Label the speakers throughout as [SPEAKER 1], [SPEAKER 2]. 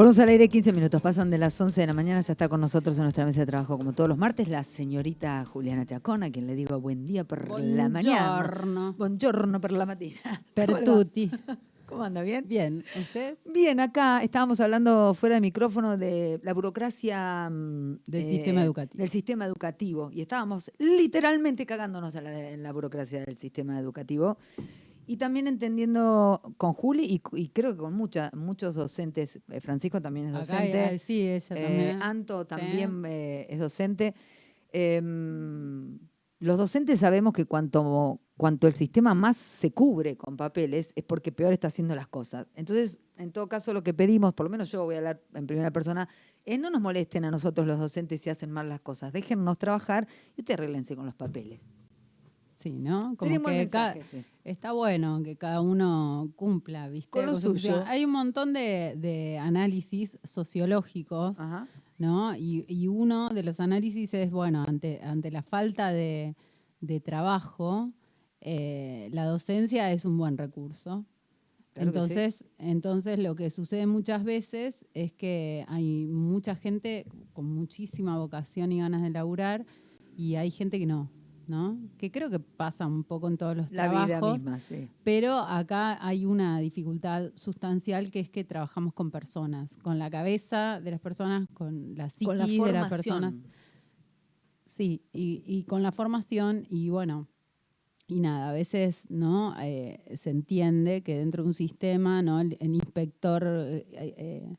[SPEAKER 1] Volvemos al aire 15 minutos, pasan de las 11 de la mañana, ya está con nosotros en nuestra mesa de trabajo como todos los martes la señorita Juliana Chacón, a quien le digo buen día por la mañana.
[SPEAKER 2] Buongiorno.
[SPEAKER 1] Buongiorno per la mattina.
[SPEAKER 2] Per tutti.
[SPEAKER 1] ¿Cómo anda? ¿Bien?
[SPEAKER 2] Bien, ¿usted?
[SPEAKER 1] Bien, acá estábamos hablando fuera de micrófono de la burocracia mm,
[SPEAKER 2] Del sistema educativo.
[SPEAKER 1] Del sistema educativo. Y estábamos literalmente cagándonos a la- en la burocracia del sistema educativo. Y también entendiendo con Juli y, y creo que con mucha, muchos docentes, eh, Francisco también es docente,
[SPEAKER 2] sí, ella
[SPEAKER 1] eh,
[SPEAKER 2] también.
[SPEAKER 1] Anto
[SPEAKER 2] Sí.
[SPEAKER 1] también eh, es docente. Em, los docentes sabemos que cuanto, cuanto el sistema más se cubre con papeles es porque peor está haciendo las cosas. Entonces, en todo caso, lo que pedimos, por lo menos yo voy a hablar en primera persona, es no nos molesten a nosotros los docentes si hacen mal las cosas. Déjennos trabajar y ustedes arreglense con los papeles.
[SPEAKER 2] Sí, ¿no? Como
[SPEAKER 1] Sería
[SPEAKER 2] que ca-
[SPEAKER 1] mensaje, sí.
[SPEAKER 2] está bueno que cada uno cumpla, ¿viste?
[SPEAKER 1] Con lo
[SPEAKER 2] su función.
[SPEAKER 1] suyo.
[SPEAKER 2] Hay un montón de, de análisis sociológicos,
[SPEAKER 1] Ajá.
[SPEAKER 2] ¿no? Y, y uno de los análisis es, bueno, ante, ante la falta de, de trabajo, eh, la docencia es un buen recurso.
[SPEAKER 1] Claro que sí.
[SPEAKER 2] entonces, entonces lo que sucede muchas veces es que hay mucha gente con muchísima vocación y ganas de laburar y hay gente que no, ¿no? Que creo que pasa un poco en todos los
[SPEAKER 1] La
[SPEAKER 2] trabajos.
[SPEAKER 1] vida misma, sí.
[SPEAKER 2] Pero acá hay una dificultad sustancial que es que trabajamos con personas, con la cabeza de las personas, con la psiquis
[SPEAKER 1] Con la
[SPEAKER 2] de las personas. Sí, y, y con la formación y bueno, y nada, a veces no Eh, se entiende que dentro de un sistema, ¿no? El, el inspector eh, eh,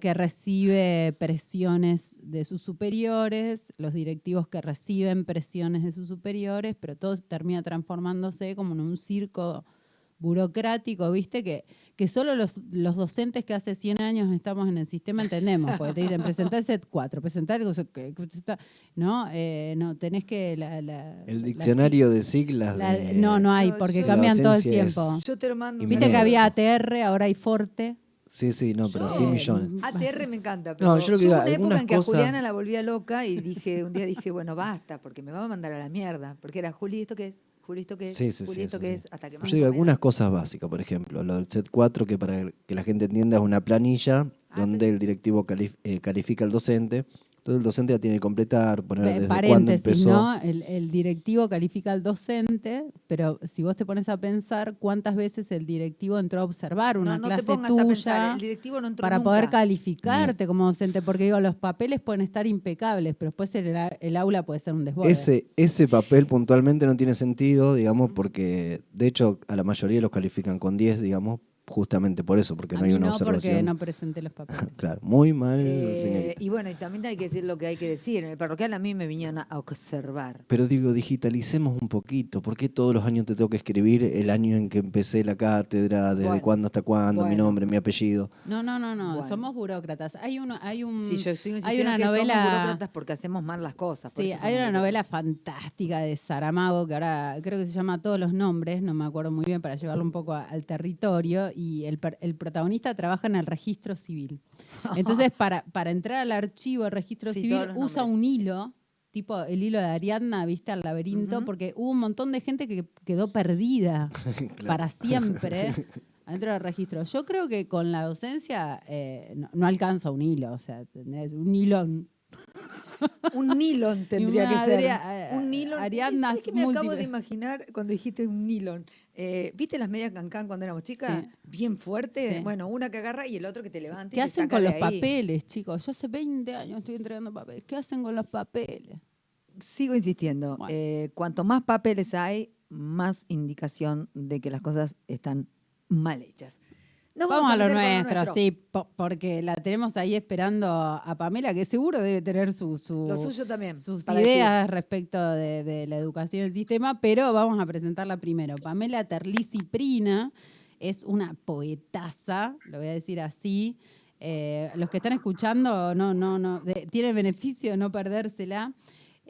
[SPEAKER 2] que, recibe presiones de sus superiores, los directivos que reciben presiones de sus superiores, pero todo termina transformándose como en un circo burocrático, ¿viste? Que, que solo los, los docentes que hace 100 años estamos en el sistema entendemos, porque te dicen presentar el set 4, presentar el... que- que presenta- ¿no? Eh, no, tenés que... la- la-
[SPEAKER 3] El
[SPEAKER 2] la-
[SPEAKER 3] diccionario de siglas.
[SPEAKER 2] la-
[SPEAKER 3] de-
[SPEAKER 2] no, no hay, porque cambian todo el
[SPEAKER 3] es-
[SPEAKER 2] tiempo.
[SPEAKER 1] Yo te lo mando.
[SPEAKER 2] Viste que había ATR, ahora hay Forte.
[SPEAKER 3] Sí, sí, no, pero
[SPEAKER 1] Yo-
[SPEAKER 3] sí millones.
[SPEAKER 1] ATR me encanta, pero
[SPEAKER 3] No, yo lo que digo,
[SPEAKER 1] una época en que a
[SPEAKER 3] cosas-
[SPEAKER 1] Juliana la volvía loca y dije, un día dije, bueno, basta, porque me va a mandar a la mierda. Porque era, Juli, ¿esto qué es? Juli, ¿esto qué es?
[SPEAKER 3] Sí, sí,
[SPEAKER 1] Juli, ¿esto
[SPEAKER 3] sí,
[SPEAKER 1] qué es? Hasta que
[SPEAKER 3] Yo
[SPEAKER 1] más
[SPEAKER 3] digo
[SPEAKER 1] o menos-
[SPEAKER 3] algunas cosas básicas, por ejemplo, lo del set 4, que para que la gente entienda es una planilla
[SPEAKER 1] Ah,
[SPEAKER 3] donde
[SPEAKER 1] pero-
[SPEAKER 3] el directivo calif- eh, califica al docente. Entonces el docente la tiene que completar, poner desde cuándo
[SPEAKER 2] paréntesis,
[SPEAKER 3] empezó.
[SPEAKER 2] ¿no? El, el directivo califica al docente, pero si vos te pones a pensar cuántas veces el directivo entró a observar una
[SPEAKER 1] no, no
[SPEAKER 2] clase
[SPEAKER 1] te pongas
[SPEAKER 2] tuya
[SPEAKER 1] a pensar, el directivo no entró
[SPEAKER 2] para
[SPEAKER 1] nunca.
[SPEAKER 2] poder calificarte como docente, porque digo, los papeles pueden estar impecables, pero después el, el aula puede ser un desborde.
[SPEAKER 3] Ese, ese papel puntualmente no tiene sentido, digamos, porque de hecho a la mayoría los califican con 10, digamos, justamente por eso, porque
[SPEAKER 2] a
[SPEAKER 3] no hay
[SPEAKER 2] mí
[SPEAKER 3] una
[SPEAKER 2] no, porque
[SPEAKER 3] observación.
[SPEAKER 2] no presenté los papeles.
[SPEAKER 3] Claro, muy mal,
[SPEAKER 1] Eh,
[SPEAKER 3] señorita.
[SPEAKER 1] y bueno, y también hay que decir lo que hay que decir. En el parroquial a mí me vinieron a observar.
[SPEAKER 3] Pero digo, digitalicemos un poquito. ¿Por qué todos los años te tengo que escribir el año en que empecé la cátedra, desde
[SPEAKER 1] Bueno,
[SPEAKER 3] cuándo hasta cuándo, mi nombre, mi apellido?
[SPEAKER 2] No, no, no, no,
[SPEAKER 1] Bueno.
[SPEAKER 2] somos burócratas. Hay uno, hay un,
[SPEAKER 1] Sí, yo sigo
[SPEAKER 2] hay una
[SPEAKER 1] que somos
[SPEAKER 2] novela,
[SPEAKER 1] burócratas porque hacemos mal las cosas. por
[SPEAKER 2] sí, hay
[SPEAKER 1] somos
[SPEAKER 2] una novela fantástica de Saramago que ahora creo que se llama Todos los nombres, no me acuerdo muy bien para llevarlo un poco a- al territorio y el, el protagonista trabaja en el registro civil. Entonces, para, para entrar al archivo del registro
[SPEAKER 1] Sí,
[SPEAKER 2] civil usa un hilo, tipo el hilo de Ariadna, viste, al laberinto, porque hubo un montón de gente que quedó perdida
[SPEAKER 3] Claro.
[SPEAKER 2] para siempre adentro del registro. Yo creo que con la docencia eh, no, no alcanza un hilo, o sea, un hilo.
[SPEAKER 1] Un nylon tendría que ser.
[SPEAKER 2] Adria- eh,
[SPEAKER 1] un nylon.
[SPEAKER 2] Ariadnas
[SPEAKER 1] ¿Sabés qué me acabo de imaginar cuando dijiste un nylon? Eh, ¿Viste las medias cancán cuando éramos chicas?
[SPEAKER 2] Sí.
[SPEAKER 1] Bien fuerte.
[SPEAKER 2] Sí.
[SPEAKER 1] Bueno, una que agarra y el otro que te levanta. y
[SPEAKER 2] ¿Qué
[SPEAKER 1] te
[SPEAKER 2] hacen
[SPEAKER 1] saca
[SPEAKER 2] con
[SPEAKER 1] de
[SPEAKER 2] los
[SPEAKER 1] ahí.
[SPEAKER 2] papeles, chicos? Yo hace 20 años estoy entregando papeles. ¿Qué hacen con los papeles?
[SPEAKER 1] Sigo insistiendo.
[SPEAKER 2] Bueno.
[SPEAKER 1] eh, cuanto más papeles hay, más indicación de que las cosas están mal hechas. Nos
[SPEAKER 2] Vamos, a lo nuestro, sí, po- porque la tenemos ahí esperando a Pamela, que seguro debe tener su, su-
[SPEAKER 1] Lo suyo también.
[SPEAKER 2] sus ideas respecto de, de la educación del sistema, pero vamos a presentarla primero. Pamela Terlisi Prina es una poetaza, lo voy a decir así. Eh, los que están escuchando no, no, no, de- tiene el beneficio de no perdérsela.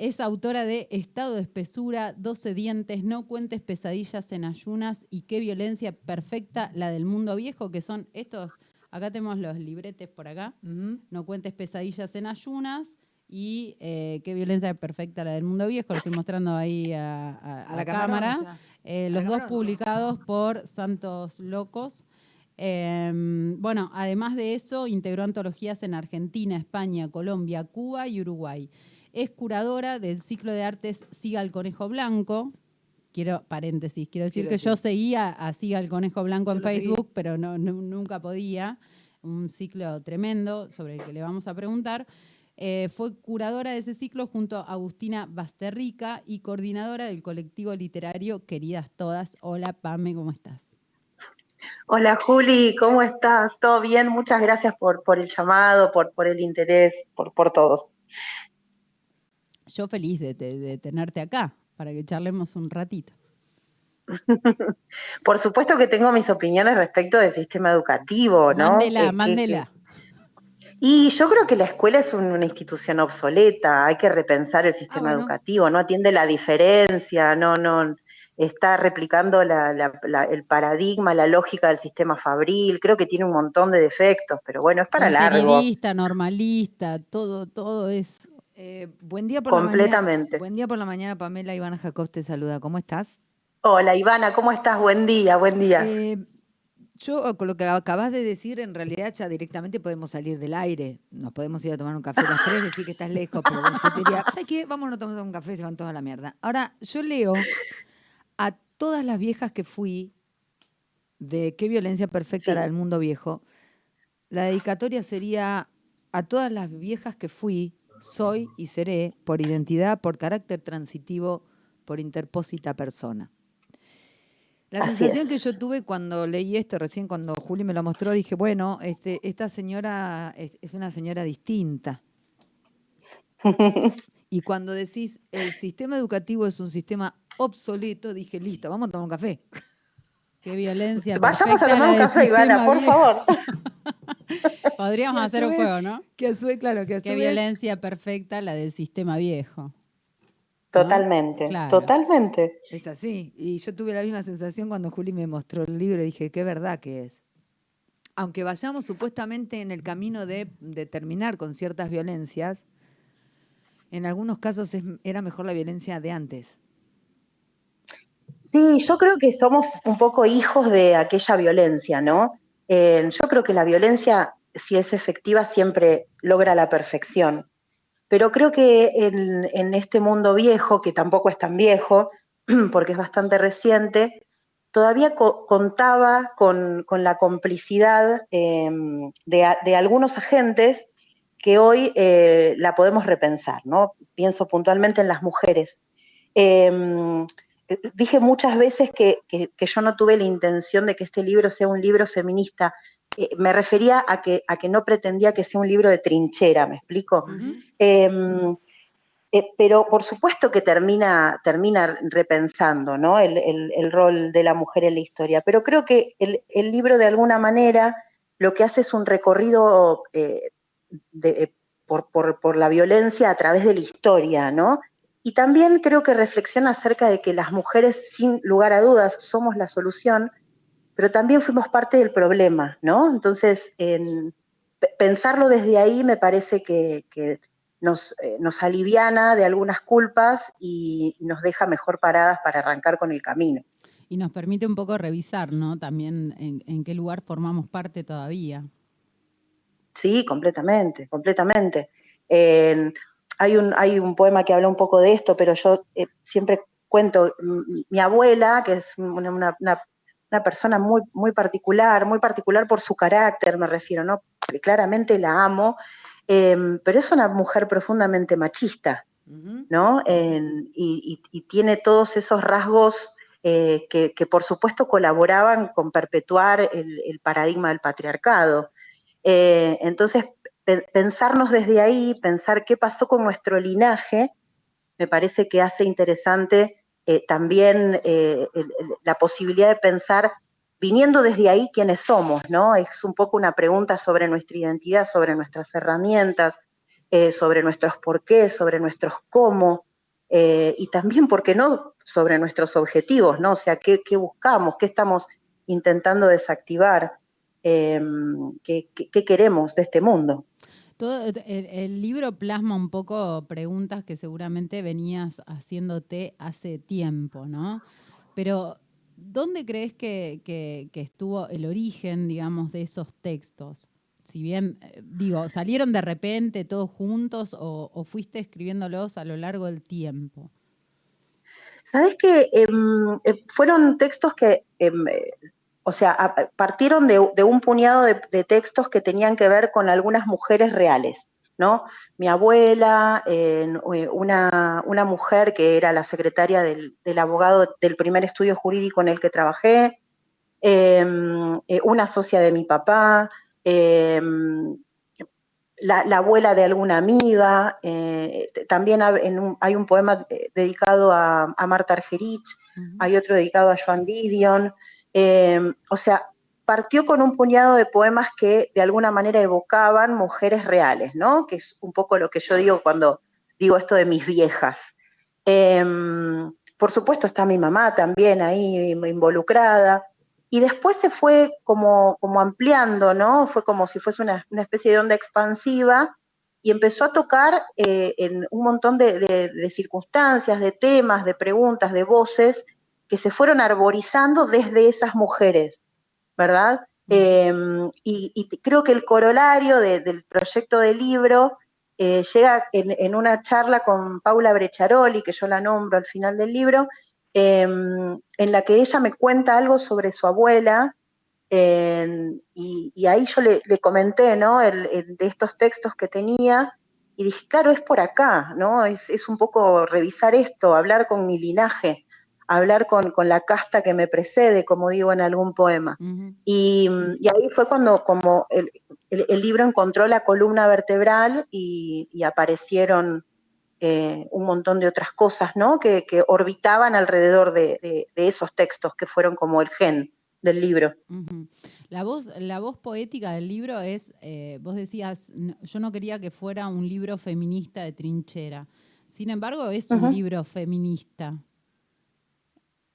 [SPEAKER 2] Es autora de Estado de Espesura, 12 dientes, No cuentes pesadillas en ayunas y Qué violencia perfecta la del mundo viejo, que son estos, acá tenemos los libretes por acá. No cuentes pesadillas en ayunas y eh, Qué violencia perfecta la del mundo viejo, lo estoy mostrando ahí a, a-
[SPEAKER 1] A
[SPEAKER 2] a
[SPEAKER 1] la
[SPEAKER 2] cámara.
[SPEAKER 1] cámara.
[SPEAKER 2] Eh, los
[SPEAKER 1] la
[SPEAKER 2] dos publicados por Santos Locos. Em, bueno, además de eso, integró antologías en Argentina, España, Colombia, Cuba y Uruguay. Es curadora del ciclo de artes Siga el Conejo Blanco. Quiero, paréntesis, quiero decir
[SPEAKER 1] Quiero
[SPEAKER 2] que
[SPEAKER 1] decir.
[SPEAKER 2] yo seguía a Siga el Conejo Blanco
[SPEAKER 1] Yo
[SPEAKER 2] en
[SPEAKER 1] seguí.
[SPEAKER 2] Facebook, pero no, nu- nunca podía. Un ciclo tremendo sobre el que le vamos a preguntar. Eh, fue curadora de ese ciclo junto a Agustina Basterrica y coordinadora del colectivo literario Queridas Todas. Hola, Pame, ¿cómo estás?
[SPEAKER 4] Hola Juli, ¿cómo estás? ¿Todo bien? Muchas gracias por, por el llamado, por, por el interés, por, por todos.
[SPEAKER 2] Yo feliz de, tenerte acá para que charlemos un ratito.
[SPEAKER 4] Por supuesto que tengo mis opiniones respecto del sistema educativo, ¿no?
[SPEAKER 2] Mándela, mándela.
[SPEAKER 4] Y yo creo que la escuela es un- una institución obsoleta, hay que repensar el sistema
[SPEAKER 1] bueno.
[SPEAKER 4] educativo, no atiende la diferencia, no, no está replicando la- la- la- el paradigma, la lógica del sistema fabril, creo que tiene un montón de defectos, pero bueno, es para largo,
[SPEAKER 2] Contenidista, normalista, todo, todo es.
[SPEAKER 1] Eh, buen día por la
[SPEAKER 4] completamente.
[SPEAKER 1] mañana. Buen día por la mañana, Pamela Ivana Jacob te saluda. ¿Cómo estás?
[SPEAKER 4] Hola Ivana, ¿cómo estás? Buen día, buen día.
[SPEAKER 1] Eh, yo con lo que acabas de decir, en realidad ya directamente podemos salir del aire. Nos podemos ir a tomar un café las tres, decir que estás lejos, pero yo te diría, ¿sabes qué? Vámonos a tomar un café, se van toda la mierda. Ahora, yo leo a todas las viejas que fui de qué violencia perfecta
[SPEAKER 4] Sí.
[SPEAKER 1] la del mundo viejo. La dedicatoria sería a todas las viejas que fui, soy y seré, por identidad, por carácter transitivo, por interpósita persona. La
[SPEAKER 4] Así
[SPEAKER 1] sensación
[SPEAKER 4] es.
[SPEAKER 1] que yo tuve cuando leí esto, recién cuando Juli me lo mostró, dije, bueno, este, esta señora es, es una señora distinta. Y cuando decís el sistema educativo es un sistema obsoleto, dije, listo, vamos a tomar un café.
[SPEAKER 2] Qué violencia.
[SPEAKER 4] Vayamos a tomar
[SPEAKER 2] la
[SPEAKER 4] un café, Ivana, por
[SPEAKER 2] viejo.
[SPEAKER 4] favor.
[SPEAKER 2] Podríamos hacer un juego, ¿no?
[SPEAKER 1] Que a su vez, claro, que
[SPEAKER 2] Qué violencia perfecta la del sistema viejo.
[SPEAKER 4] Totalmente,
[SPEAKER 2] Claro.
[SPEAKER 4] totalmente.
[SPEAKER 1] Es así. Y yo tuve la misma sensación cuando Juli me mostró el libro y dije, qué verdad que es. Aunque vayamos supuestamente en el camino de, de terminar con ciertas violencias, en algunos casos es- era mejor la violencia de antes.
[SPEAKER 4] Sí, yo creo que somos un poco hijos de aquella violencia, ¿no? Eh, yo creo que la violencia, si es efectiva, siempre logra la perfección. Pero creo que en, este mundo viejo, que tampoco es tan viejo, porque es bastante reciente, todavía co- contaba con, la complicidad eh, de, algunos agentes que hoy eh, la podemos repensar, ¿no? Pienso puntualmente en las mujeres. Em, dije muchas veces que, que- que yo no tuve la intención de que este libro sea un libro feminista. Eh, me refería a que, a que no pretendía que sea un libro de trinchera, ¿me explico? Em, eh, pero por supuesto que termina, termina repensando ¿no? el, el- el rol de la mujer en la historia, pero creo que el, el libro de alguna manera lo que hace es un recorrido eh, de- por, por- por la violencia a través de la historia, ¿no? Y también creo que reflexiona acerca de que las mujeres, sin lugar a dudas, somos la solución, pero también fuimos parte del problema, ¿no? Entonces, en- pe- pensarlo desde ahí me parece que, que nos, eh, nos aliviana de algunas culpas y nos deja mejor paradas para arrancar con el camino.
[SPEAKER 2] Y nos permite un poco revisar, ¿no? También en, en qué lugar formamos parte todavía.
[SPEAKER 4] Sí, completamente, completamente. Eh, hay, un, hay un poema que habla un poco de esto, pero yo eh, siempre cuento, mi abuela, que es una, una- persona muy, muy particular, muy particular por su carácter, me refiero, ¿no? Porque claramente la amo, eh, pero es una mujer profundamente machista. ¿no? Y- y tiene todos esos rasgos eh, que, que, por supuesto colaboraban con perpetuar el, el paradigma del patriarcado. Eh, entonces, pe- pensarnos desde ahí, pensar qué pasó con nuestro linaje, me parece que hace interesante eh, también eh, la posibilidad de pensar, viniendo desde ahí, quiénes somos, ¿no? Es un poco una pregunta sobre nuestra identidad, sobre nuestras herramientas, eh, sobre nuestros porqués, sobre nuestros cómo, y también, ¿por qué no?, sobre nuestros objetivos, ¿no? O sea, ¿qué, qué buscamos? ¿Qué estamos intentando desactivar? ¿qué, qué, qué queremos de este mundo?
[SPEAKER 2] Todo, el, libro plasma un poco preguntas que seguramente venías haciéndote hace tiempo, ¿no? Pero ¿dónde crees que, que- estuvo el origen, digamos, de esos textos? Si bien, eh, digo, ¿salieron de repente todos juntos o, o fuiste escribiéndolos a lo largo del tiempo?
[SPEAKER 4] Sabes que em, eh, fueron textos que, em, eh, o sea, a- partieron de, de un puñado de, de textos que tenían que ver con algunas mujeres reales, ¿no? Mi abuela, eh, una, una mujer que era la secretaria del, del abogado del primer estudio jurídico en el que trabajé, em, eh, una socia de mi papá, em, la, la abuela de alguna amiga, eh, también hab- en un- hay un poema dedicado a, a Marta Argerich, hay otro dedicado a Joan Didion, eh, o sea, partió con un puñado de poemas que de alguna manera evocaban mujeres reales, ¿no? Que es un poco lo que yo digo cuando digo esto de mis viejas. Em, por supuesto está mi mamá también ahí involucrada, y después se fue como, como ampliando, ¿no? Fue como si fuese una, especie de onda expansiva y empezó a tocar eh, en un montón de circunstancias, de temas, de preguntas, de voces que se fueron arborizando desde esas mujeres, ¿verdad? Eh, y, y creo que el corolario de- del proyecto de libro eh, llega en, en una charla con Paula Brecharoli, que yo la nombro al final del libro, eh, en la que ella me cuenta algo sobre su abuela, eh, y, y ahí yo le, le comenté, ¿no? El- el de estos textos que tenía, y dije, claro, es por acá, ¿no? Es, es un poco revisar esto, hablar con mi linaje, hablar con, con la casta que me precede, como digo en algún poema. Y, y ahí fue cuando como el, el- el libro encontró la columna vertebral y, y aparecieron eh, un montón de otras cosas, ¿no? Que, que orbitaban alrededor de, de- de esos textos que fueron como el gen del libro.
[SPEAKER 2] La voz, la voz poética del libro es, eh, vos decías, "No- yo no quería que fuera un libro feminista de trinchera. Sin embargo, es un libro feminista.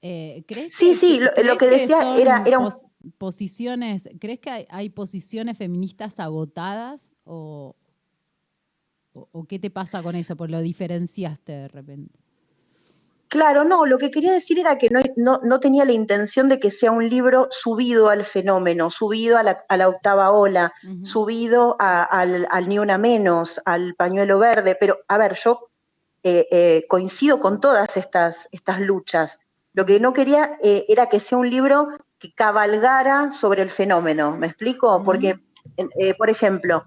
[SPEAKER 2] Eh, ¿crees
[SPEAKER 4] Sí,
[SPEAKER 2] que,
[SPEAKER 4] sí, lo-
[SPEAKER 2] crees
[SPEAKER 4] lo que decía
[SPEAKER 2] son
[SPEAKER 4] era- era un-
[SPEAKER 2] pos- posiciones, ¿crees que hay, hay posiciones feministas agotadas o, o, o qué te pasa con eso? Por lo diferenciaste de repente.
[SPEAKER 4] Claro, no, lo que quería decir era que no, no- no tenía la intención de que sea un libro subido al fenómeno, subido a la, a la octava ola, subido a- al, al ni una menos, al pañuelo verde, pero a ver, yo eh, eh, coincido con todas estas, estas luchas. Lo que no quería eh, era que sea un libro que cabalgara sobre el fenómeno, ¿me explico? Porque, eh, por ejemplo,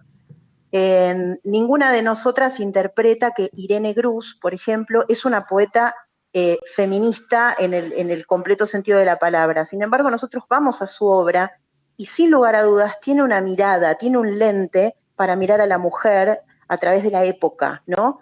[SPEAKER 4] ninguna de nosotras interpreta que Irene Grus, por ejemplo, es una poeta eh, feminista en el, en el completo sentido de la palabra. Sin embargo, nosotros vamos a su obra y sin lugar a dudas tiene una mirada, tiene un lente para mirar a la mujer a través de la época, ¿no?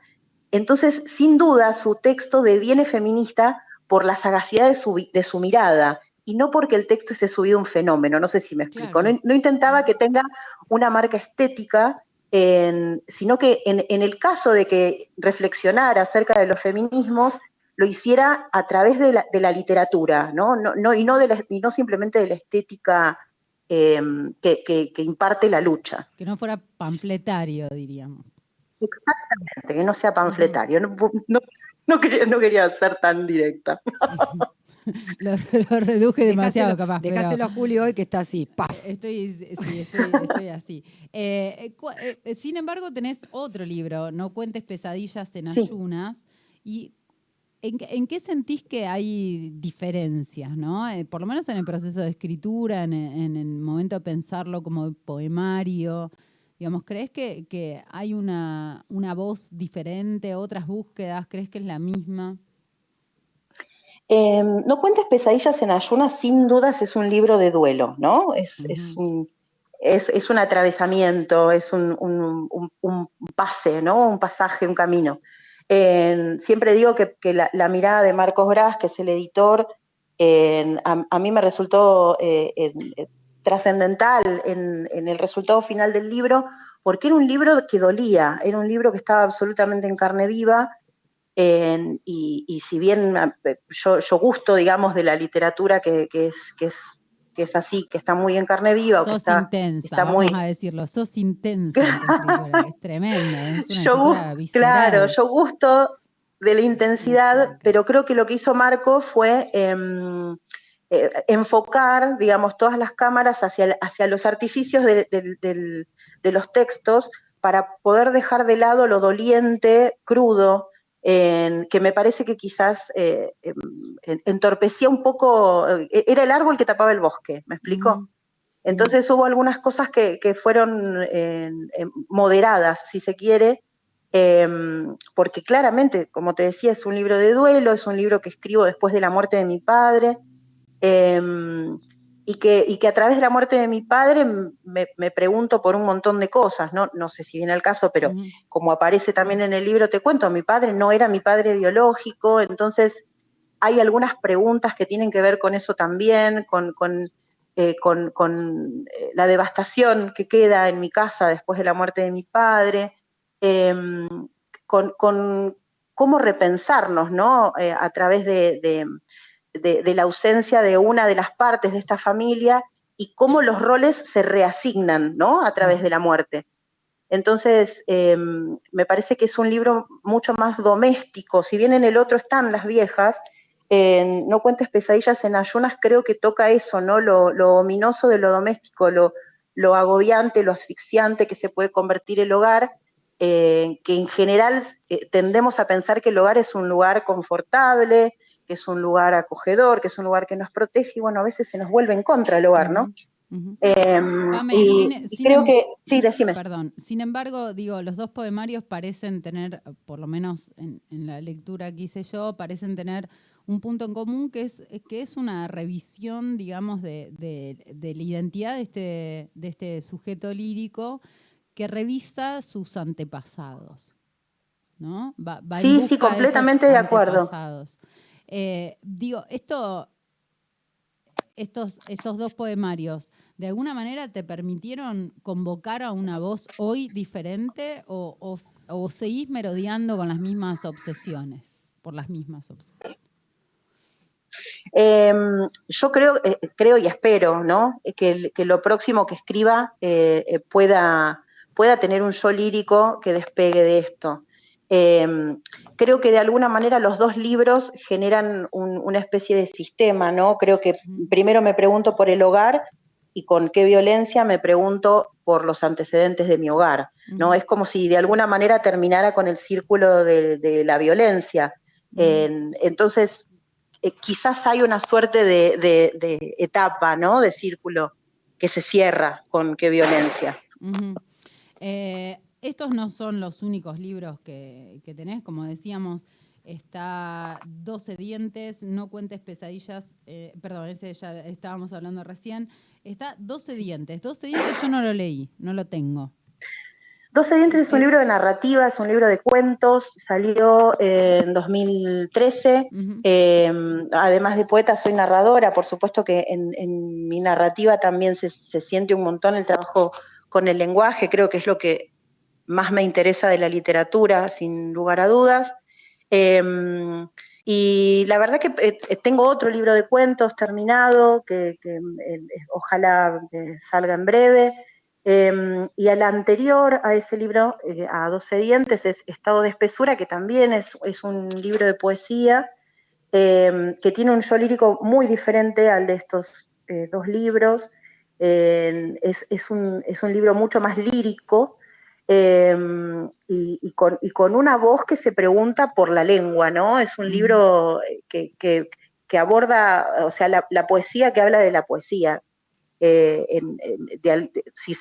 [SPEAKER 4] Entonces, sin duda, su texto deviene feminista por la sagacidad de su, de su mirada y no porque el texto esté subido a un fenómeno, no sé si me explico.
[SPEAKER 2] Claro.
[SPEAKER 4] No, no intentaba que tenga una marca estética, en- sino que en, en el caso de que reflexionara acerca de los feminismos, lo hiciera a través de la, de la literatura, ¿no? No, no- y, no de la- y no simplemente de la estética eh, que, que- que imparte la lucha.
[SPEAKER 2] Que no fuera panfletario, diríamos.
[SPEAKER 4] Exactamente, que no sea panfletario. No, no- no quería, no quería ser tan directa.
[SPEAKER 2] Lo, lo reduje demasiado,
[SPEAKER 1] Dejáselo-
[SPEAKER 2] capaz. pero-
[SPEAKER 1] Dejáselo a Julio hoy que está así, ¡paf!
[SPEAKER 2] Estoy, sí, estoy, estoy así. Eh, eh, eh, sin embargo, tenés otro libro, No cuentes pesadillas en
[SPEAKER 4] Sí.
[SPEAKER 2] ayunas. ¿Y en, qué- en qué sentís que hay diferencias, no? Eh, por lo menos en el proceso de escritura, en, en el momento de pensarlo como poemario. Digamos, ¿crees que, que hay una, una voz diferente, otras búsquedas? ¿Crees que es la misma?
[SPEAKER 4] Eh, no cuentes pesadillas en ayunas, sin dudas es un libro de duelo, ¿no? Es, es, un, es, es un atravesamiento, es un, un- un- un pase, ¿no? Un pasaje, un camino. Eh, siempre digo que, que la, la mirada de Marcos Gras, que es el editor, eh, a, a mí me resultó eh, trascendental en, en el resultado final del libro, porque era un libro que dolía, era un libro que estaba absolutamente en carne viva, y, y si bien ah, yo, yo gusto, digamos, de la literatura que, que es, que, es, que es así, que está muy en carne viva, o que
[SPEAKER 2] Sos
[SPEAKER 4] está,
[SPEAKER 2] intensa,
[SPEAKER 4] está
[SPEAKER 2] vamos
[SPEAKER 4] muy-
[SPEAKER 2] a decirlo. Sos intensa. Es una
[SPEAKER 4] yo
[SPEAKER 2] escritura
[SPEAKER 4] gus-
[SPEAKER 2] visceral.
[SPEAKER 4] claro, yo gusto de la intensidad, pero creo que lo que hizo Marco fue em, eh, enfocar, digamos, todas las cámaras hacia, hacia los artificios de, los textos para poder dejar de lado lo doliente, crudo, que me parece que quizás eh, em, entorpecía un poco, eh, era el árbol que tapaba el bosque, ¿me explico? Entonces hubo algunas cosas que, fueron moderadas, si se quiere, em, porque claramente, como te decía, es un libro de duelo, es un libro que escribo después de la muerte de mi padre, Em, y, que, que a través de la muerte de mi padre me, pregunto por un montón de cosas, ¿no? No sé si viene al caso, pero como aparece también en el libro, te cuento, mi padre no era mi padre biológico, entonces hay algunas preguntas que tienen que ver con eso también, con, con, eh, eh, la devastación que queda en mi casa después de la muerte de mi padre, em, con, cómo repensarnos, ¿no? Eh, a través de de, la ausencia de una de las partes de esta familia y cómo los roles se reasignan, ¿no? A través de la muerte. Entonces, em, me parece que es un libro mucho más doméstico. Si bien en el otro están las viejas, en No cuentes pesadillas en ayunas creo que toca eso, ¿no? Lo, ominoso de lo doméstico, lo, agobiante, lo asfixiante que se puede convertir el hogar, eh, que en general eh, tendemos a pensar que el hogar es un lugar confortable, que es un lugar acogedor, que es un lugar que nos protege, y bueno, a veces se nos vuelve en contra el hogar, ¿no? Em, y, creo
[SPEAKER 2] em
[SPEAKER 4] que, sí, decime.
[SPEAKER 2] Perdón, sin embargo, digo, los dos poemarios parecen tener, por lo menos en, la lectura que hice yo, parecen tener un punto en común que es, que es una revisión, digamos, de, de, la identidad de este, de este sujeto lírico que revisa sus antepasados. ¿no?
[SPEAKER 4] sí, sí, completamente de, acuerdo.
[SPEAKER 2] Eh, digo, esto, estos, estos dos poemarios, ¿de alguna manera te permitieron convocar a una voz hoy diferente o, o, seguís merodeando con las mismas obsesiones, por las mismas obsesiones?
[SPEAKER 4] Em, yo creo, eh, creo y espero, ¿no? Que, lo próximo que escriba eh, pueda, pueda tener un yo lírico que despegue de esto. Em, creo que de alguna manera los dos libros generan una especie de sistema, ¿no? Creo que primero me pregunto por el hogar y con qué violencia me pregunto por los antecedentes de mi hogar, ¿no? Es como si de alguna manera terminara con el círculo de, la violencia. entonces, eh, quizás hay una suerte de, etapa, ¿no? De círculo que se cierra con qué violencia.
[SPEAKER 2] Estos no son los únicos libros que, tenés, como decíamos, está 12 dientes, no cuentes pesadillas, eh, perdón, ese ya estábamos hablando recién, está 12 dientes, 12 dientes yo no lo leí, no lo tengo.
[SPEAKER 4] 12 dientes es un libro de narrativa, es un libro de cuentos, salió en 2013. Em, además de poeta, soy narradora, por supuesto que en, mi narrativa también se, se, siente un montón el trabajo con el lenguaje, creo que es lo que más me interesa de la literatura, sin lugar a dudas. Em, y la verdad que eh, eh, tengo otro libro de cuentos terminado, que, eh, ojalá salga en breve. Em, y al anterior a ese libro, a 12 dientes, es Estado de Espesura, que también es, un libro de poesía, em, que tiene un yo lírico muy diferente al de estos dos libros. Es, un, es, un, libro mucho más lírico, Em, y, con, una voz que se pregunta por la lengua, ¿no? Es un libro que, aborda, o sea, la, poesía que habla de la poesía, eh, si,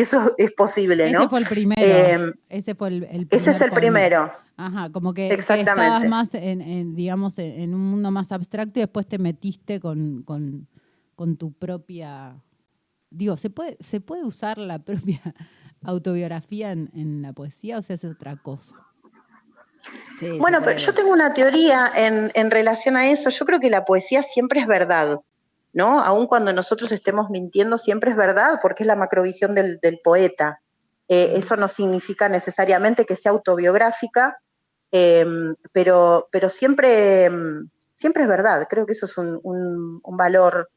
[SPEAKER 4] eso es posible, ¿no?
[SPEAKER 2] Ese fue el primero. Em, ese fue el,
[SPEAKER 4] Ese es el primero.
[SPEAKER 2] Ajá, como que, estabas más en, digamos, en un mundo más abstracto y después te metiste con, con tu propia... Digo, ¿se puede, ¿se puede usar la propia autobiografía en, la poesía o se hace otra cosa?
[SPEAKER 4] bueno, pero yo tengo una teoría en, relación a eso. Yo creo que la poesía siempre es verdad, ¿no? Aun cuando nosotros estemos mintiendo, siempre es verdad, porque es la macrovisión del, poeta. Eh, eso no significa necesariamente que sea autobiográfica, em, pero, pero siempre, em, siempre es verdad. Creo que eso es un, valor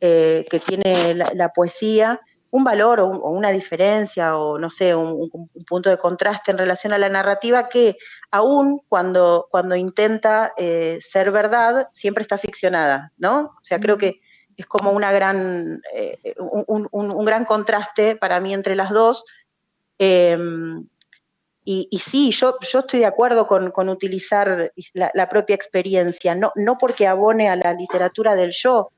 [SPEAKER 4] eh, que tiene la, poesía un valor o, una diferencia o no sé, un, punto de contraste en relación a la narrativa que aún cuando, cuando intenta eh, ser verdad, siempre está ficcionada, ¿no? O sea, creo que es como una gran, eh, un, gran contraste para mí entre las dos. Em, y, sí, yo, yo estoy de acuerdo con, utilizar la, propia experiencia, no, no porque abone a la literatura del yo,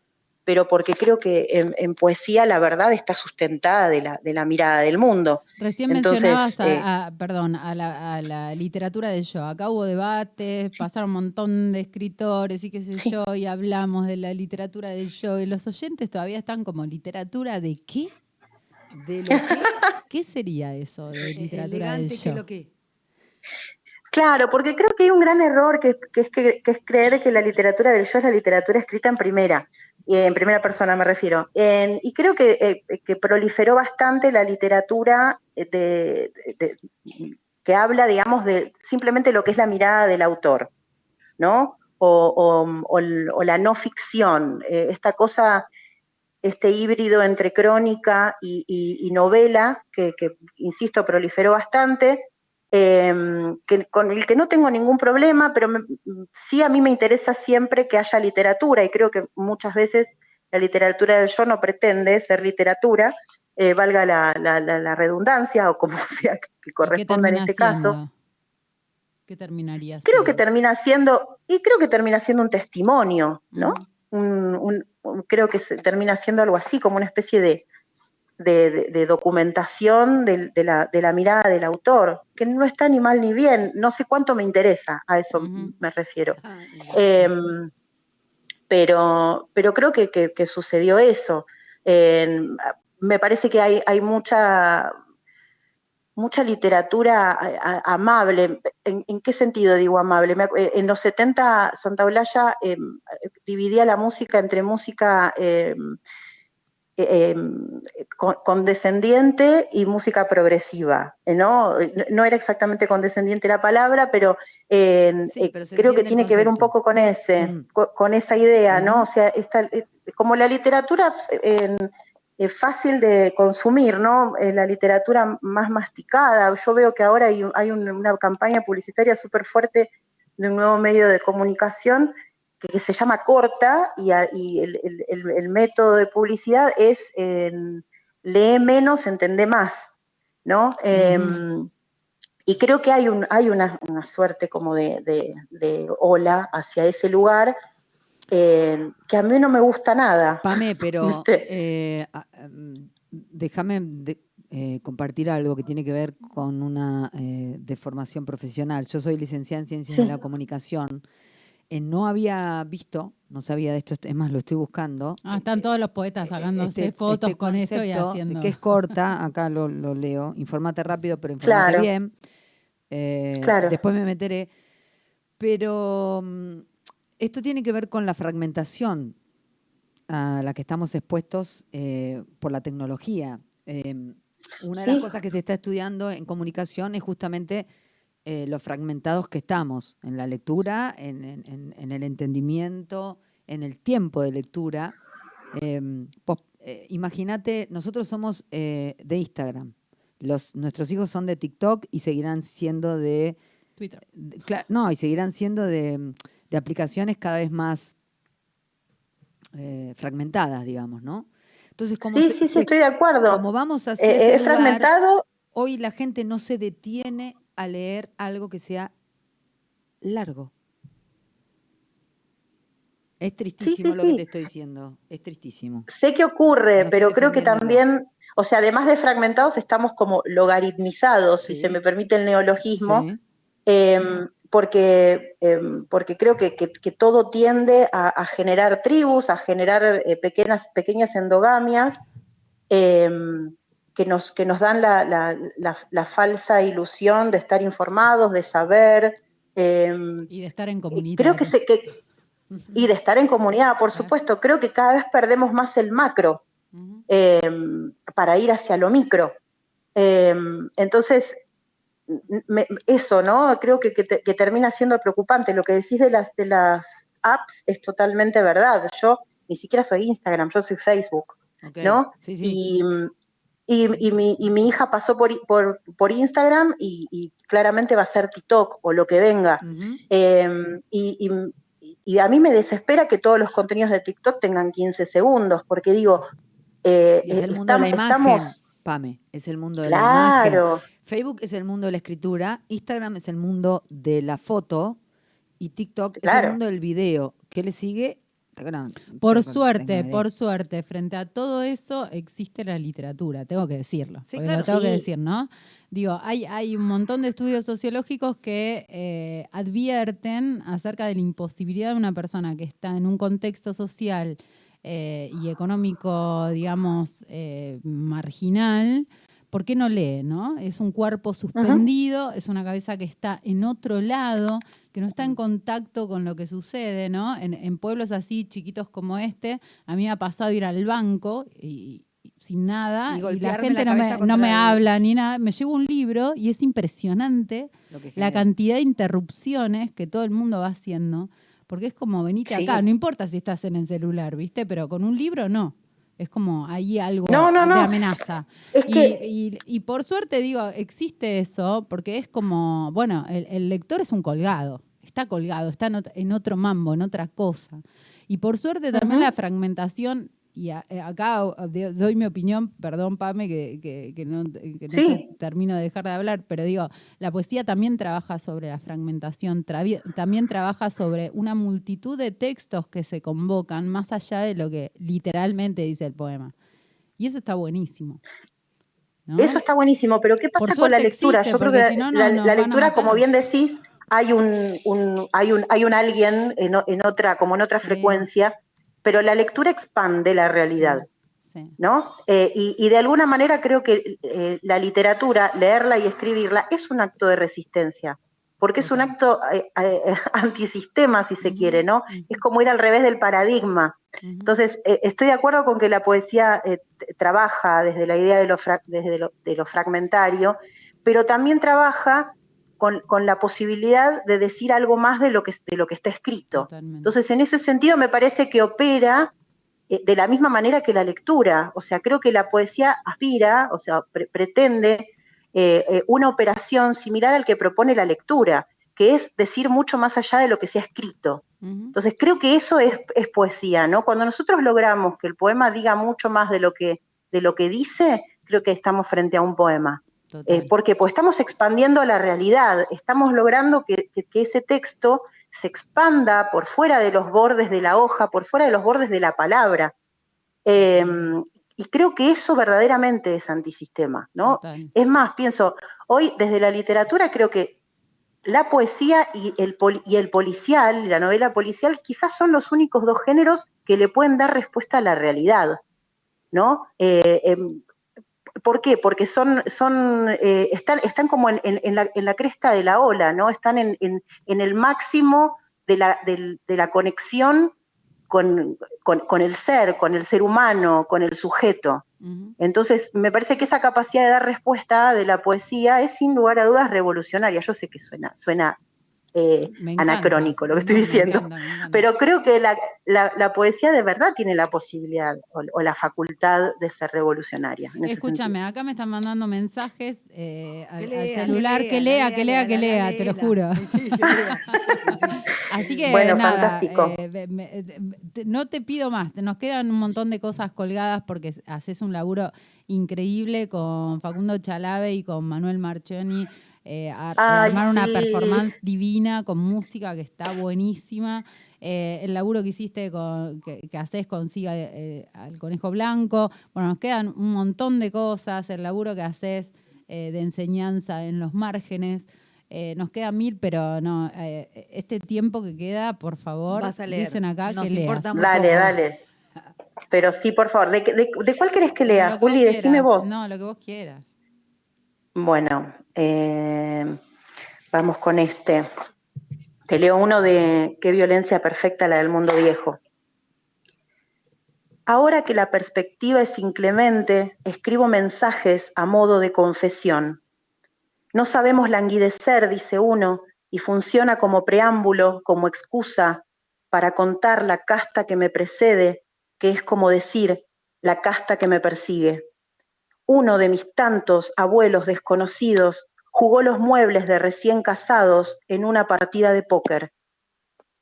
[SPEAKER 4] pero porque creo que en, poesía la verdad está sustentada de la, de la mirada del mundo.
[SPEAKER 2] Recién mencionabas, a, eh, perdón, a la, literatura del yo. Acá hubo debates, pasaron un montón de escritores y qué sé yo, y hablamos de la literatura del yo, y los oyentes todavía están como literatura de qué? ¿De lo qué? ¿Qué sería eso de literatura del yo? lo que?
[SPEAKER 4] Claro, porque creo que hay un gran error que, es que, es creer que la literatura del yo es la literatura escrita en primera, en primera persona me refiero. y creo que, eh, proliferó bastante la literatura de, que habla, digamos, de simplemente lo que es la mirada del autor, ¿no? O, la no ficción, eh, esta cosa, este híbrido entre crónica y, novela, que, insisto, proliferó bastante Em, que, con el que no tengo ningún problema, pero sí a mí me interesa siempre que haya literatura y creo que muchas veces la literatura del yo no pretende ser literatura, eh, valga la, redundancia o como sea que corresponda en este caso.
[SPEAKER 2] ¿Qué terminaría
[SPEAKER 4] siendo? Creo que termina siendo, y creo que termina siendo un testimonio, ¿no? creo que termina siendo algo así, como una especie de, de, documentación de, la, mirada del autor, que no está ni mal ni bien, no sé cuánto me interesa, a eso me refiero. Ah, em, pero, pero creo que, sucedió eso. me parece que hay, hay mucha, mucha literatura amable. ¿En, qué sentido digo amable? En los 70 Santa Olalla em, dividía la música entre música em, eh, condescendiente y música progresiva, eh, ¿no? No era exactamente condescendiente la palabra, pero, eh, creo que tiene que ver un poco con ese, mm. con, esa idea, ¿no? O sea, como la literatura es fácil de consumir, ¿no? la literatura más masticada. Yo veo que ahora hay, hay una campaña publicitaria súper fuerte de un nuevo medio de comunicación que, se llama corta y, el, método de publicidad es lee menos, entende más, ¿no? Em, y creo que hay, un, hay una, suerte como de, ola hacia ese lugar em, que a mí no me gusta nada.
[SPEAKER 1] Pame, pero eh, em, déjame eh, compartir algo que tiene que ver con una eh, deformación profesional. Yo soy licenciada en Ciencias de la Comunicación eh, no había visto, no sabía de esto, es más, lo estoy buscando.
[SPEAKER 2] Ah, están todos los poetas eh, sacándose este, fotos este con esto y haciendo.
[SPEAKER 1] Que es corta, acá lo, leo. Informate rápido, pero informate bien. Eh, claro. Después me meteré. Pero mm, esto tiene que ver con la fragmentación a la que estamos expuestos por la tecnología. una de las cosas que se está estudiando en comunicación es justamente eh, los fragmentados que estamos en la lectura, en, el entendimiento, en el tiempo de lectura. Em, eh, imagínate, nosotros somos eh, de Instagram, los, nuestros hijos son de TikTok y seguirán siendo de...
[SPEAKER 2] Twitter.
[SPEAKER 1] no, y seguirán siendo de, aplicaciones cada vez más fragmentadas, digamos, ¿no?
[SPEAKER 4] Entonces, como sí, sí, estoy de acuerdo.
[SPEAKER 1] Como vamos hacia ese fragmentado. Hoy la gente no se detiene a leer algo que sea largo. Es tristísimo lo que te estoy diciendo, es tristísimo.
[SPEAKER 4] Sé que ocurre, pero creo que también, o sea, además de fragmentados, estamos como logaritmizados, si se me permite el neologismo, em, porque, em, porque creo que, todo tiende a, generar tribus, a generar eh, pequeñas, pequeñas endogamias. Em, que nos, que nos dan la, falsa ilusión de estar informados, de saber.
[SPEAKER 2] Em, y de estar en comunidad.
[SPEAKER 4] Creo que, se, que y de estar en comunidad, por supuesto. Creo que cada vez perdemos más el macro em, para ir hacia lo micro. Em, entonces, eso, ¿no? Creo que, que, termina siendo preocupante. Lo que decís de las, de las apps es totalmente verdad. Yo ni siquiera soy Instagram, yo soy Facebook, ¿no?
[SPEAKER 1] Sí, sí.
[SPEAKER 4] Y, y, mi, hija pasó por, por, Instagram y, claramente va a ser TikTok o lo que venga. Em, y, a mí me desespera que todos los contenidos de TikTok tengan 15 segundos, porque digo,
[SPEAKER 1] eh, es el mundo de la imagen, Pame, es el mundo de la imagen. Facebook es el mundo de la escritura, Instagram es el mundo de la foto y TikTok es el mundo del video. ¿Qué le sigue?
[SPEAKER 2] Por suerte, por suerte, frente a todo eso existe la literatura, tengo que decirlo. Sí, claro, lo tengo que decir, ¿no? Digo, hay, hay un montón de estudios sociológicos que eh, advierten acerca de la imposibilidad de una persona que está en un contexto social eh, y económico, digamos, eh, marginal, ¿por qué no lee? ¿no? Es un cuerpo suspendido, es una cabeza que está en otro lado, que no está en contacto con lo que sucede, ¿no? En, pueblos así chiquitos como este, a mí me ha pasado ir al banco y, sin nada, y, la gente no, me, no me habla ni nada. Me llevo un libro y es impresionante la cantidad de interrupciones que todo el mundo va haciendo porque es como venite acá, no importa si estás en el celular, ¿viste? Pero con un libro no. Es como ahí algo de amenaza. y, por suerte digo, existe eso, porque es como, bueno, el, lector es un colgado, está colgado, está en, otro mambo, en otra cosa. Y por suerte también la fragmentación y eh, acá doy mi opinión, perdón Pame, que, no, termino de dejar de hablar, pero digo, la poesía también trabaja sobre la fragmentación, también trabaja sobre una multitud de textos que se convocan más allá de lo que literalmente dice el poema. Y eso está buenísimo.
[SPEAKER 4] Eso está buenísimo, pero ¿qué pasa con la lectura? Yo creo que la, lectura, como bien decís, hay un, hay un, hay un alguien en, otra, como en otra frecuencia pero la lectura expande la realidad. ¿No? Eh, y, de alguna manera creo que eh, la literatura, leerla y escribirla, es un acto de resistencia, porque es un acto eh, antisistema, si se quiere, ¿no? Es como ir al revés del paradigma. Entonces, estoy de acuerdo con que la poesía trabaja desde la idea de lo, desde de lo fragmentario, pero también trabaja con, la posibilidad de decir algo más de lo que, de lo que está escrito. Entonces, en ese sentido, me parece que opera eh, de la misma manera que la lectura. O sea, creo que la poesía aspira, o sea, pretende eh, eh, una operación similar al que propone la lectura, que es decir mucho más allá de lo que se ha escrito. Entonces, creo que eso es, es, poesía, ¿no? Cuando nosotros logramos que el poema diga mucho más de lo que, de lo que dice, creo que estamos frente a un poema. Eh, ¿Por qué? Pues estamos expandiendo la realidad, estamos logrando que, ese texto se expanda por fuera de los bordes de la hoja, por fuera de los bordes de la palabra. Em, y creo que eso verdaderamente es antisistema, ¿no? Es más, pienso, hoy desde la literatura creo que la poesía y el, y el policial, la novela policial, quizás son los únicos dos géneros que le pueden dar respuesta a la realidad, ¿no? Eh, em, ¿Por qué? Porque son, son, eh, están, están como en, la, cresta de la ola, ¿no? Están en, el máximo de la, la conexión con, el ser, con el ser humano, con el sujeto. Entonces, me parece que esa capacidad de dar respuesta de la poesía es sin lugar a dudas revolucionaria. Yo sé que suena, suena eh, anacrónico lo que estoy diciendo. Pero creo que la, poesía de verdad tiene la posibilidad o, la facultad de ser revolucionaria.
[SPEAKER 2] Escúchame, acá me están mandando mensajes eh, al, celular, que lea, que lea, que lea, te lo juro. Así que bueno, fantástico. Eh, no te pido más, nos quedan un montón de cosas colgadas porque haces un laburo increíble con Facundo Chalave y con Manuel Marchioni eh, armar una performance divina con música que está buenísima. Eh, el laburo que hiciste, con, que, haces con Siga eh, al Conejo Blanco. Bueno, nos quedan un montón de cosas. El laburo que haces de enseñanza en los márgenes. nos quedan mil, pero no, este tiempo que queda, por favor, dicen acá que leas.
[SPEAKER 4] Dale, dale. Pero sí, por favor, ¿de, cuál querés que lea, Juli? Decime vos.
[SPEAKER 2] No, lo que vos quieras.
[SPEAKER 4] Bueno, eh, vamos con este. Te leo uno de Qué violencia perfecta la del mundo viejo. Ahora que la perspectiva es inclemente, escribo mensajes a modo de confesión. No sabemos languidecer, dice uno, y funciona como preámbulo, como excusa para contar la casta que me precede, que es como decir la casta que me persigue. Uno de mis tantos abuelos desconocidos jugó los muebles de recién casados en una partida de póker.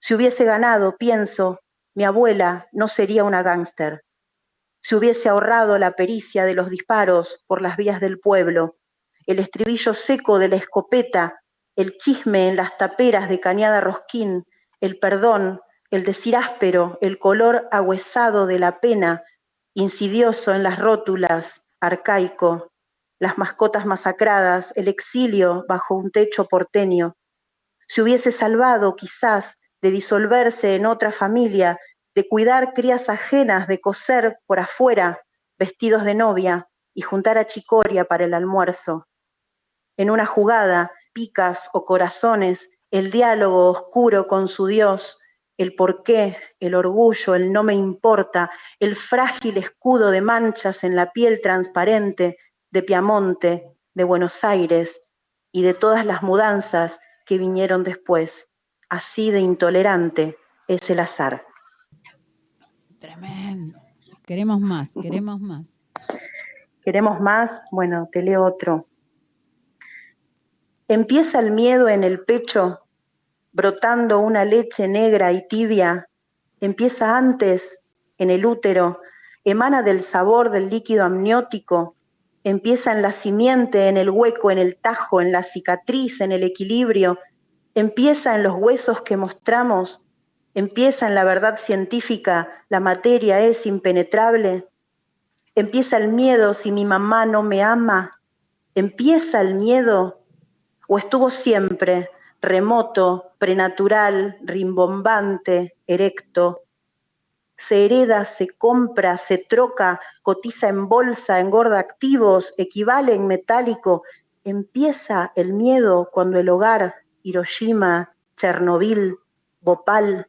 [SPEAKER 4] Si hubiese ganado, pienso, mi abuela no sería una gángster. Si hubiese ahorrado la pericia de los disparos por las vías del pueblo, el estribillo seco de la escopeta, el chisme en las taperas de cañada rosquín, el perdón, el decir áspero, el color ahuesado de la pena, insidioso en las rótulas, arcaico, las mascotas masacradas, el exilio bajo un techo porteño. Se hubiese salvado, quizás, de disolverse en otra familia, de cuidar crías ajenas, de coser por afuera vestidos de novia y juntar a chicoria para el almuerzo. En una jugada, picas o corazones, el diálogo oscuro con su Dios, el porqué, el orgullo, el no me importa, el frágil escudo de manchas en la piel transparente de Piamonte, de Buenos Aires y de todas las mudanzas que vinieron después. Así de intolerante es el azar.
[SPEAKER 2] Tremendo. Queremos más, queremos más.
[SPEAKER 4] ¿Queremos más? Bueno, te leo otro. Empieza el miedo en el pecho brotando una leche negra y tibia, empieza antes en el útero, emana del sabor del líquido amniótico, empieza en la simiente, en el hueco, en el tajo, en la cicatriz, en el equilibrio, empieza en los huesos que mostramos, empieza en la verdad científica, la materia es impenetrable, empieza el miedo si mi mamá no me ama, empieza el miedo o estuvo siempre remoto, prenatural, rimbombante, erecto. Se hereda, se compra, se troca, cotiza en bolsa, engorda activos, equivale en metálico. Empieza el miedo cuando el hogar, Hiroshima, Chernobyl, Bhopal,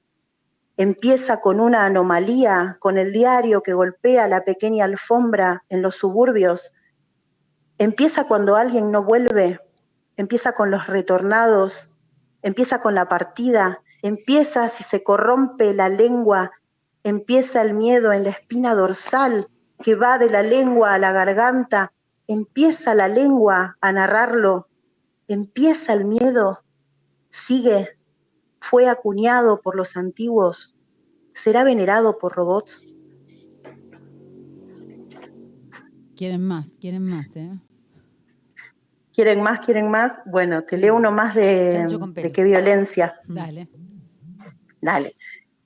[SPEAKER 4] empieza con una anomalía, con el diario que golpea la pequeña alfombra en los suburbios. Empieza cuando alguien no vuelve, empieza con los retornados, empieza con la partida, empieza si se corrompe la lengua, empieza el miedo en la espina dorsal que va de la lengua a la garganta, empieza la lengua a narrarlo, empieza el miedo, sigue, fue acuñado por los antiguos, será venerado por robots.
[SPEAKER 2] Quieren más, quieren más, ¿eh?
[SPEAKER 4] ¿Quieren más? ¿Quieren más? Bueno, te leo uno más de, de qué violencia.
[SPEAKER 2] Dale.
[SPEAKER 4] Dale.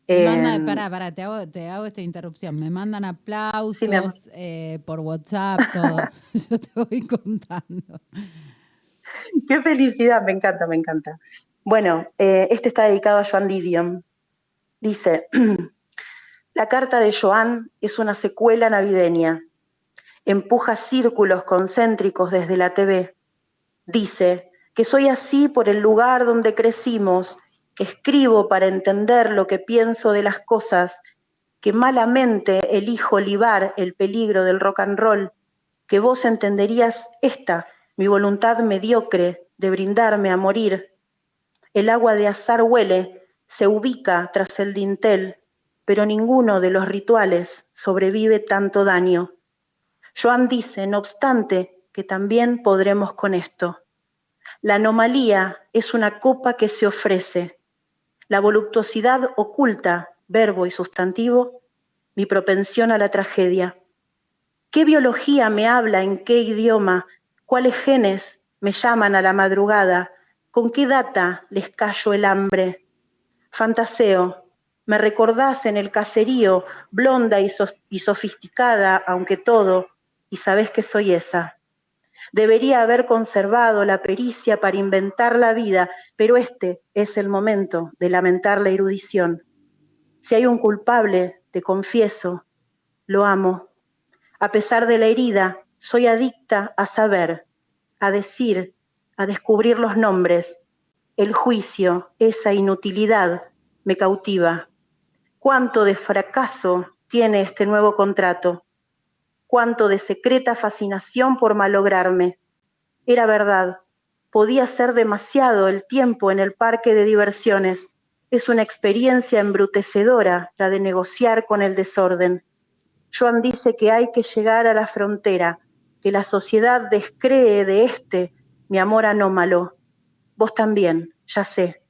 [SPEAKER 2] Manda, eh, pará, pará, te hago, te hago esta interrupción. Me mandan aplausos eh, por WhatsApp, todo. Yo te voy contando.
[SPEAKER 4] Qué felicidad, me encanta, me encanta. Bueno, eh, este está dedicado a Joan Didion. Dice, la carta de Joan es una secuela navideña. Empuja círculos concéntricos desde la TV Dice que soy así por el lugar donde crecimos, que escribo para entender lo que pienso de las cosas, que malamente elijo libar el peligro del rock and roll, que vos entenderías esta, mi voluntad mediocre de brindarme a morir. El agua de azar huele, se ubica tras el dintel, pero ninguno de los rituales sobrevive tanto daño. Joan dice, no obstante, que también podremos con esto. La anomalía es una copa que se ofrece. La voluptuosidad oculta, verbo y sustantivo, mi propensión a la tragedia. ¿Qué biología me habla en qué idioma? ¿Cuáles genes me llaman a la madrugada? ¿Con qué data les callo el hambre? Fantaseo, me recordás en el caserío, blonda y, sofisticada, aunque todo, y sabés que soy esa. Debería haber conservado la pericia para inventar la vida, pero este es el momento de lamentar la erudición. Si hay un culpable, te confieso, lo amo. A pesar de la herida, soy adicta a saber, a decir, a descubrir los nombres. El juicio, esa inutilidad, me cautiva. ¿Cuánto de fracaso tiene este nuevo contrato? Cuánto de secreta fascinación por malograrme. Era verdad, podía ser demasiado el tiempo en el parque de diversiones. Es una experiencia embrutecedora la de negociar con el desorden. Joan dice que hay que llegar a la frontera, que la sociedad descree de este, mi amor anómalo. Vos también, ya sé,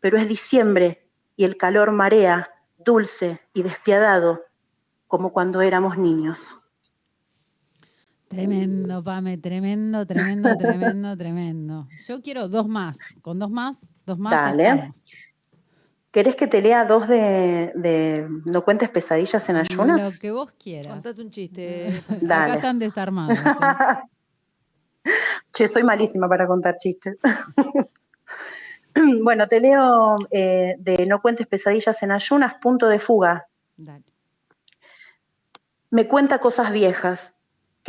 [SPEAKER 4] pero es diciembre y el calor marea, dulce y despiadado, como cuando éramos niños.
[SPEAKER 2] Tremendo, Pame, tremendo, tremendo, tremendo, tremendo. Yo quiero dos más. Con dos más, dos más.
[SPEAKER 4] Dale.
[SPEAKER 2] estamos.
[SPEAKER 4] ¿Querés que te lea dos de, de No cuentes pesadillas en
[SPEAKER 2] Lo
[SPEAKER 4] ayunas?
[SPEAKER 2] que vos quieras.
[SPEAKER 1] Contate un chiste.
[SPEAKER 2] Acá
[SPEAKER 4] Dale.
[SPEAKER 2] están desarmados. ¿eh?
[SPEAKER 4] Che, soy malísima para contar chistes. bueno, te leo eh, de No cuentes pesadillas en ayunas, punto de fuga.
[SPEAKER 2] Dale.
[SPEAKER 4] Me cuenta cosas viejas,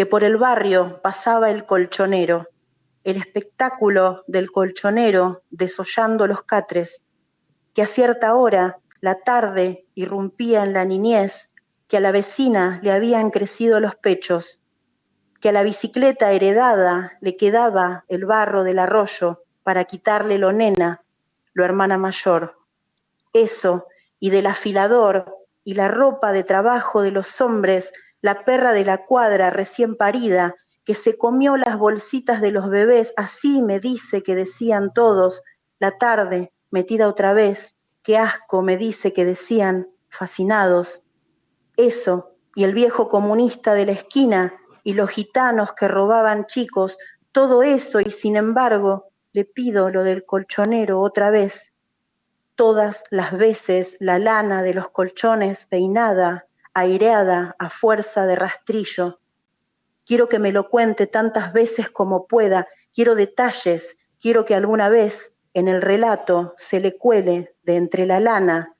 [SPEAKER 4] que por el barrio pasaba el colchonero, el espectáculo del colchonero desollando los catres, que a cierta hora, la tarde, irrumpía en la niñez, que a la vecina le habían crecido los pechos, que a la bicicleta heredada le quedaba el barro del arroyo para quitarle lo nena, lo hermana mayor. Eso, y del afilador y la ropa de trabajo de los hombres, la perra de la cuadra recién parida, que se comió las bolsitas de los bebés, así me dice que decían todos, la tarde, metida otra vez, qué asco me dice que decían, fascinados. Eso, y el viejo comunista de la esquina, y los gitanos que robaban chicos, todo eso, y sin embargo, le pido lo del colchonero otra vez. Todas las veces la lana de los colchones peinada, aireada a fuerza de rastrillo. Quiero que me lo cuente tantas veces como pueda, quiero detalles, quiero que alguna vez en el relato se le cuele de entre la lana,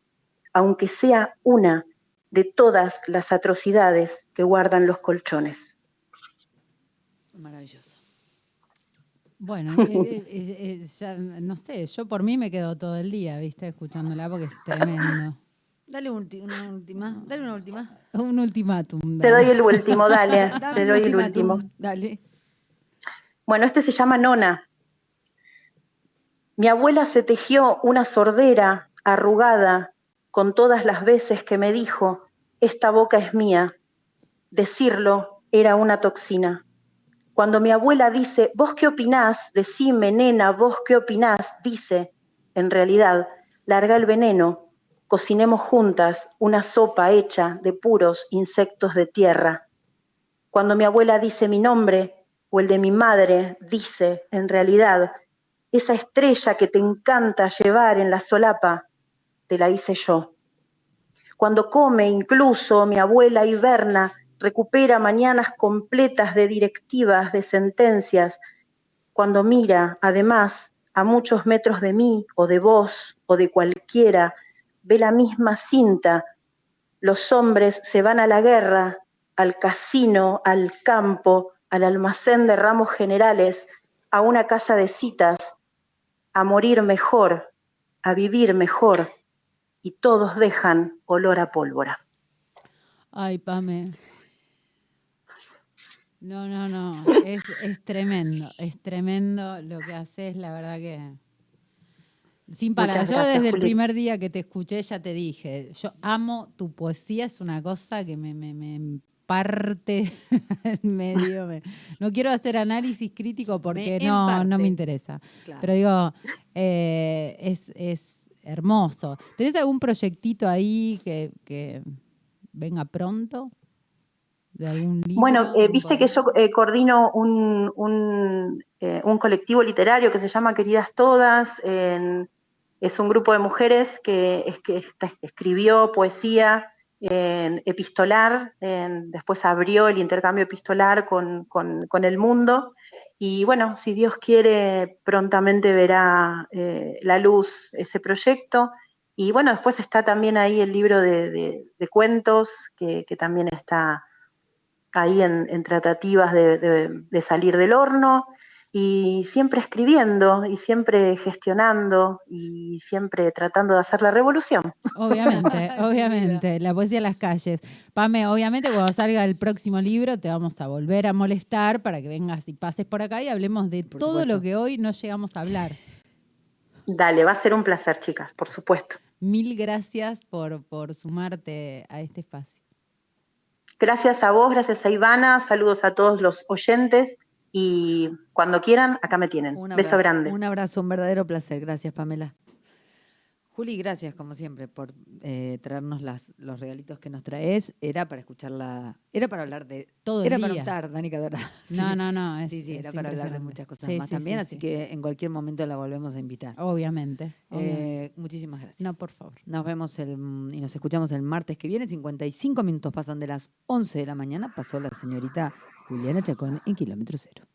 [SPEAKER 4] aunque sea una de todas las atrocidades que guardan los colchones.
[SPEAKER 1] Maravilloso.
[SPEAKER 2] Bueno, eh, eh, eh, ya, no sé, yo por mí me quedo todo el día, ¿viste? Escuchándola porque es tremendo.
[SPEAKER 1] Dale un ulti- una última. Dale una última.
[SPEAKER 2] Un ultimátum.
[SPEAKER 4] Te doy el último, dale, te
[SPEAKER 1] un
[SPEAKER 4] doy el último.
[SPEAKER 1] Dale.
[SPEAKER 4] Bueno, este se llama Nona. Mi abuela se tejió una sordera arrugada con todas las veces que me dijo, esta boca es mía. Decirlo era una toxina. Cuando mi abuela dice, vos qué opinás, decime, nena, vos qué opinás, dice, en realidad, larga el veneno, cocinemos juntas una sopa hecha de puros insectos de tierra. Cuando mi abuela dice mi nombre o el de mi madre, dice, en realidad, esa estrella que te encanta llevar en la solapa, te la hice yo. Cuando come, incluso mi abuela hiberna, recupera mañanas completas de directivas, de sentencias. Cuando mira, además, a muchos metros de mí o de vos o de cualquiera, ve la misma cinta. Los hombres se van a la guerra, al casino, al campo, al almacén de ramos generales, a una casa de citas, a morir mejor, a vivir mejor, y todos dejan olor a pólvora.
[SPEAKER 2] Ay, Pame. No, no, no. Es, es tremendo. Es tremendo lo que haces, la verdad que. Sin parar. Yo desde el primer día que te escuché ya te dije, yo amo tu poesía, es una cosa que me, me, me parte en medio. me- no quiero hacer análisis crítico porque no, no me interesa.
[SPEAKER 1] Claro.
[SPEAKER 2] Pero digo, eh, es, es hermoso. ¿Tenés algún proyectito ahí que, que venga pronto? ¿De algún libro?
[SPEAKER 4] Bueno, eh, viste que yo eh, coordino un, un, eh, un colectivo literario que se llama Queridas Todas. en- es un grupo de mujeres que, escribió poesía en epistolar, después abrió el intercambio epistolar con, el mundo. Y bueno, si Dios quiere, prontamente verá eh, la luz ese proyecto. Y bueno, después está también ahí el libro de, cuentos, que, también está ahí en, tratativas de salir del horno y siempre escribiendo y siempre gestionando y siempre tratando de hacer la revolución.
[SPEAKER 2] Obviamente, obviamente. La poesía en las calles. Pame, obviamente cuando salga el próximo libro te vamos a volver a molestar para que vengas y pases por acá y hablemos de
[SPEAKER 1] Por
[SPEAKER 2] todo lo que hoy no llegamos a hablar.
[SPEAKER 4] Dale, va a ser un placer, chicas, por supuesto.
[SPEAKER 2] Mil gracias por, por sumarte a este espacio.
[SPEAKER 4] Gracias a vos, gracias a Ivana, saludos a todos los oyentes y cuando quieran, acá me tienen.
[SPEAKER 1] Un
[SPEAKER 4] Beso
[SPEAKER 1] abrazo,
[SPEAKER 4] grande.
[SPEAKER 1] Un abrazo, un verdadero placer. Gracias, Pamela. Juli, gracias como siempre por eh, traernos las, los regalitos que nos traes. Era para escucharla, era para hablar de...
[SPEAKER 2] Todo el
[SPEAKER 1] era para untar, Danica Dorada.
[SPEAKER 2] No, no, no. es-
[SPEAKER 1] sí, sí,
[SPEAKER 2] es
[SPEAKER 1] era para hablar de muchas cosas
[SPEAKER 2] Sí,
[SPEAKER 1] más
[SPEAKER 2] sí,
[SPEAKER 1] también,
[SPEAKER 2] sí,
[SPEAKER 1] así
[SPEAKER 2] sí.
[SPEAKER 1] que en cualquier momento la volvemos a invitar.
[SPEAKER 2] Obviamente. obviamente.
[SPEAKER 1] Eh, muchísimas gracias.
[SPEAKER 2] no, por favor.
[SPEAKER 1] Nos vemos el, y nos escuchamos el martes que viene. 55 minutos pasan de las 11 de la mañana. Pasó la señorita Juliana Chacón en Kilómetro Cero.